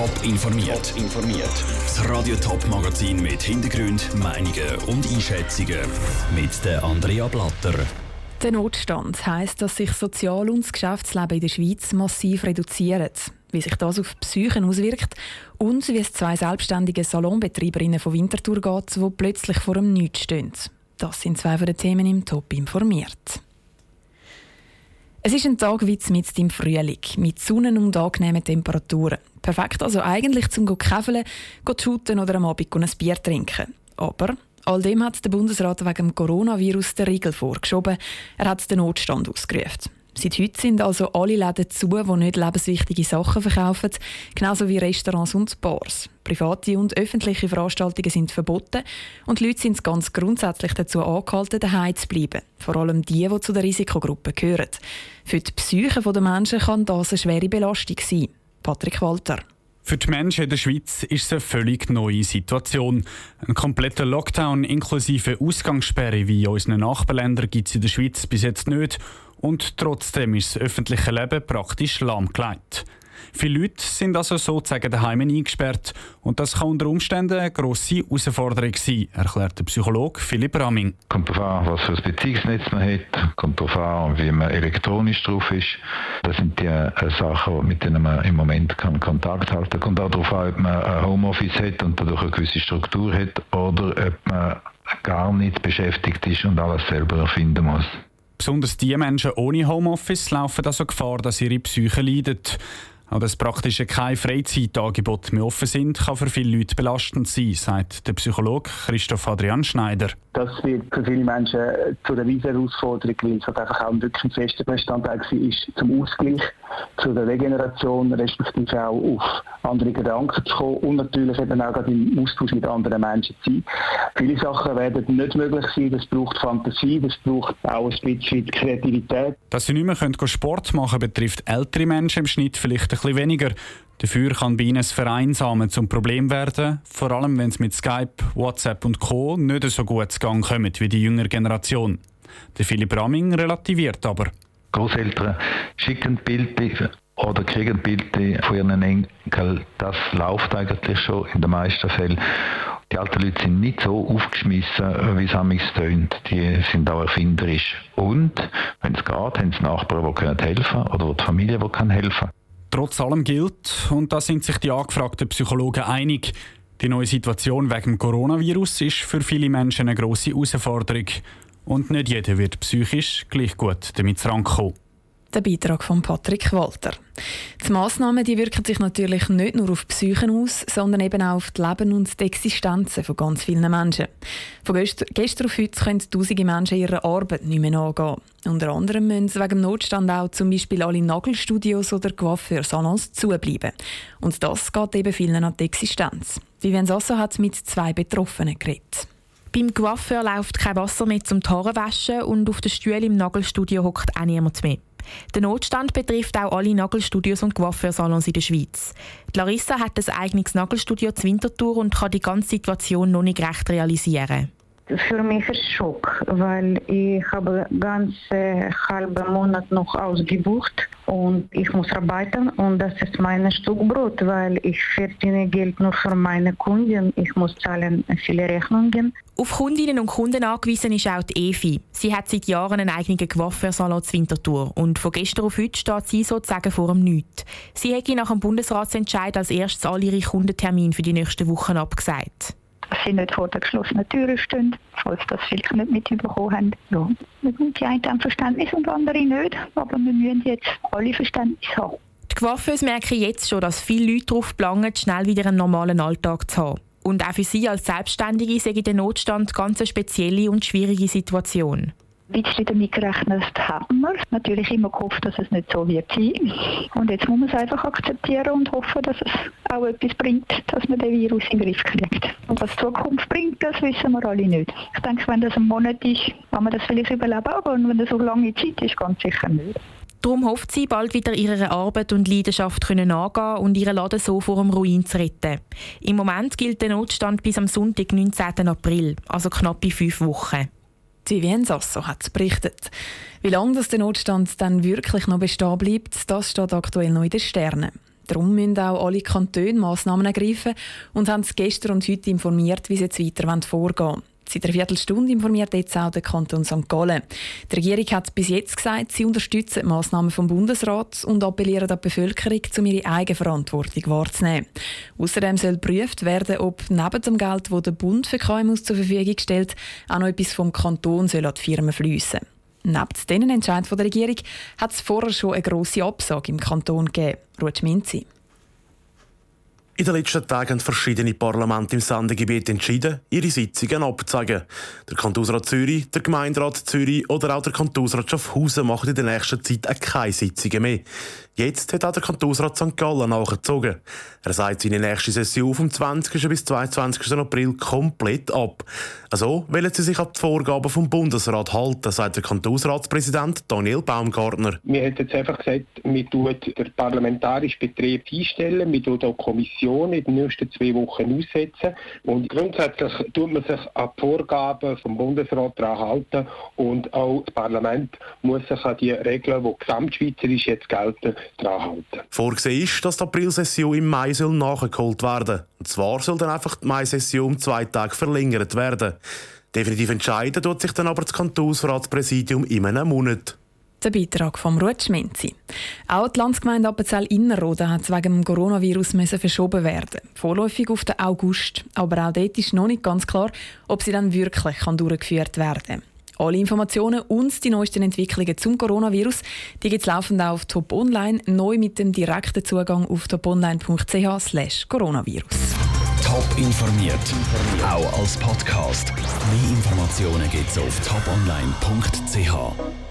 Top informiert. informiert. Das Radio Top Magazin mit Hintergrund, Meinungen und Einschätzungen mit der Andrea Blatter. Der Notstand heisst, dass sich Sozial- und das Geschäftsleben in der Schweiz massiv reduzieren. Wie sich das auf die Psyche auswirkt und wie es zwei selbstständigen Salonbetreiberinnen von Winterthur geht, die plötzlich vor dem Nichts stehen. Das sind zwei von den Themen im Top informiert. Es ist ein Tag wie mit im Frühling, mit Sonnen- und angenehmen Temperaturen. Perfekt also eigentlich zum Käfeln, shooten oder am Abend ein Bier trinken. Aber all dem hat der Bundesrat wegen dem Coronavirus den Riegel vorgeschoben. Er hat den Notstand ausgerufen. Seit heute sind also alle Läden zu, die nicht lebenswichtige Sachen verkaufen, genauso wie Restaurants und Bars. Private und öffentliche Veranstaltungen sind verboten und die Leute sind ganz grundsätzlich dazu angehalten, daheim zu bleiben. Vor allem die, die zu der Risikogruppe gehören. Für die Psyche der Menschen kann das eine schwere Belastung sein. Patrick Walter. Für die Menschen in der Schweiz ist es eine völlig neue Situation. Ein kompletter Lockdown inklusive Ausgangssperre wie in unseren Nachbarländern gibt es in der Schweiz bis jetzt nicht und trotzdem ist das öffentliche Leben praktisch lahmgelegt. Viele Leute sind also sozusagen daheim eingesperrt und das kann unter Umständen eine grosse Herausforderung sein, erklärt der Psychologe Philipp Ramming. Kommt darauf an, was für ein Beziehungsnetz man hat, kommt darauf an, wie man elektronisch drauf ist. Das sind die äh, Sachen, mit denen man im Moment kann Kontakt halten kann. Kommt auch darauf an, ob man ein Homeoffice hat und dadurch eine gewisse Struktur hat oder ob man gar nicht beschäftigt ist und alles selber erfinden muss. Besonders die Menschen ohne Homeoffice laufen also Gefahr, dass ihre Psyche leidet. Auch dass praktisch keine Freizeitangebote mehr offen sind, kann für viele Leute belastend sein, sagt der Psychologe Christoph Adrian Schneider. Das wird für viele Menschen zu einer riesen Herausforderung, weil es halt einfach auch wirklich ein fester Bestandteil war zum Ausgleich, zu der Regeneration, respektive auch auf andere Gedanken zu kommen und natürlich eben auch im Austausch mit anderen Menschen zu sein. Viele Sachen werden nicht möglich sein, das braucht Fantasie, das braucht auch ein bisschen Kreativität. Dass sie nicht mehr Sport machen können, betrifft ältere Menschen im Schnitt vielleicht bisschen weniger. Dafür kann bei ihnen Vereinsamen zum Problem werden, vor allem wenn es mit Skype, WhatsApp und Co. nicht so gut zu Gang kommt wie die jüngere Generation. Der Philipp Ramming relativiert aber. Großeltern schicken Bilder oder kriegen Bilder von ihren Enkeln. Das läuft eigentlich schon in den meisten Fällen. Die alten Leute sind nicht so aufgeschmissen, wie es amigs tönt. Die sind auch erfinderisch. Und, wenn es geht, haben sie Nachbarn, die helfen können oder die Familie, die helfen kann. Trotz allem gilt, und da sind sich die angefragten Psychologen einig, die neue Situation wegen dem Coronavirus ist für viele Menschen eine grosse Herausforderung. Und nicht jeder wird psychisch gleich gut damit rankommen. Der Beitrag von Patrick Walter. Die Massnahmen die wirken sich natürlich nicht nur auf die Psyche aus, sondern eben auch auf das Leben und die Existenzen von ganz vielen Menschen. Von gestern auf heute können tausende Menschen ihrer Arbeit nicht mehr nachgehen. Unter anderem müssen sie wegen dem Notstand auch zum Beispiel alle Nagelstudios oder Coiffeursalons zubleiben. Und das geht eben vielen an die Existenz. Vivian Sasso hat mit zwei Betroffenen geredet. Beim Coiffeur läuft kein Wasser mehr zum Haare waschen und auf den Stühlen im Nagelstudio hockt auch niemand mehr. Der Notstand betrifft auch alle Nagelstudios und Coiffeursalons in der Schweiz. Die Larissa hat ein eigenes Nagelstudio zur Winterthur und kann die ganze Situation noch nicht recht realisieren. Für mich ist es Schock, weil ich habe ganz äh, halben Monat noch ausgebucht und ich muss arbeiten und das ist mein Stück Brot, weil ich verdiene Geld nur für meine Kunden. Ich muss zahlen viele Rechnungen. Auf Kundinnen und Kunden angewiesen ist auch die Evi. Sie hat seit Jahren einen eigenen Coiffeursalon zur Winterthur und von gestern auf heute steht sie sozusagen vor dem Nichts. Sie hätte nach dem Bundesratsentscheid als erstes all ihre Kundentermine für die nächsten Wochen abgesagt dass sie nicht vor der geschlossenen Tür stehen, falls das vielleicht nicht mitbekommen haben. Ja. Die einen haben Verständnis und andere nicht, aber wir müssen jetzt alle Verständnis haben. Die Coiffeuse merken jetzt schon, dass viele Leute darauf planen, schnell wieder einen normalen Alltag zu haben. Und auch für sie als Selbstständige sehe der Notstand ganz eine spezielle und schwierige Situation ein bisschen damit gerechnet haben wir. Natürlich immer gehofft, dass es nicht so wird sein. Und jetzt muss man es einfach akzeptieren und hoffen, dass es auch etwas bringt, dass man den Virus in den Griff kriegt. Und was die Zukunft bringt, das wissen wir alle nicht. Ich denke, wenn das ein Monat ist, kann man das vielleicht überleben, aber wenn das so lange Zeit ist, ganz sicher nicht. Darum hofft sie, bald wieder ihrer Arbeit und Leidenschaft können angehen und ihren Laden so vor dem Ruin zu retten. Im Moment gilt der Notstand bis am Sonntag, 19. April, also knappe fünf Wochen. Vivien Sasso hat berichtet. Wie lange das der Notstand dann wirklich noch bestehen bleibt, das steht aktuell noch in den Sternen. Darum müssen auch alle Kantone Massnahmen ergreifen und haben es gestern und heute informiert, wie sie jetzt weiter vorgehen wollen. Seit einer Viertelstunde informiert jetzt auch der Kanton St. Gallen. Die Regierung hat bis jetzt gesagt, sie unterstützen die Massnahmen vom Bundesrat und appellieren an die Bevölkerung, um ihre Eigenverantwortung wahrzunehmen. Außerdem soll geprüft werden, ob neben dem Geld, das der Bund für KMUs zur Verfügung stellt, auch noch etwas vom Kanton soll an die Firmen fließen. Neben diesen Entscheid der Regierung hat es vorher schon eine grosse Absage im Kanton gegeben. Ruth Minzi. In den letzten Tagen haben verschiedene Parlamente im Sendegebiet entschieden, ihre Sitzungen abzusagen. Der Kantonsrat Zürich, der Gemeinderat Zürich oder auch der Kantonsrat Schaffhausen machen in der nächsten Zeit keine Sitzungen mehr. Jetzt hat auch der Kantonsrat St. Gallen nachgezogen. Er sagt seine nächste Session vom 20. bis 22. April komplett ab. Also wollen sie sich an die Vorgaben vom Bundesrat halten, sagt der Kantonsratspräsident Daniel Baumgartner. Wir haben jetzt einfach gesagt, wir tun den parlamentarischen Betrieb einstellen, wir tun auch Kommission in den nächsten zwei Wochen aussetzen und grundsätzlich tut man sich an die Vorgaben vom Bundesrat daran halten und auch das Parlament muss sich an die Regeln, die gesamtschweizerisch jetzt gelten, daran halten. Vorgesehen ist, dass die Aprilsession im Mai soll nachgeholt werden Und zwar soll dann einfach die Mai-Session um zwei Tage verlängert werden. Definitiv entscheiden tut sich dann aber das Kantonsratspräsidium in einem Monat. Der Beitrag vom Ruth Schminzi. Auch die Landsgemeinde Appenzell Innerrhoden hat wegen dem Coronavirus müssen verschoben werden. Vorläufig auf den August. Aber auch dort ist noch nicht ganz klar, ob sie dann wirklich durchgeführt werden kann. Alle Informationen und die neuesten Entwicklungen zum Coronavirus gibt es laufend auf Top Online, neu mit dem direkten Zugang auf toponline.ch coronavirus. Top informiert, auch als Podcast. Mehr Informationen gibt es auf toponline.ch.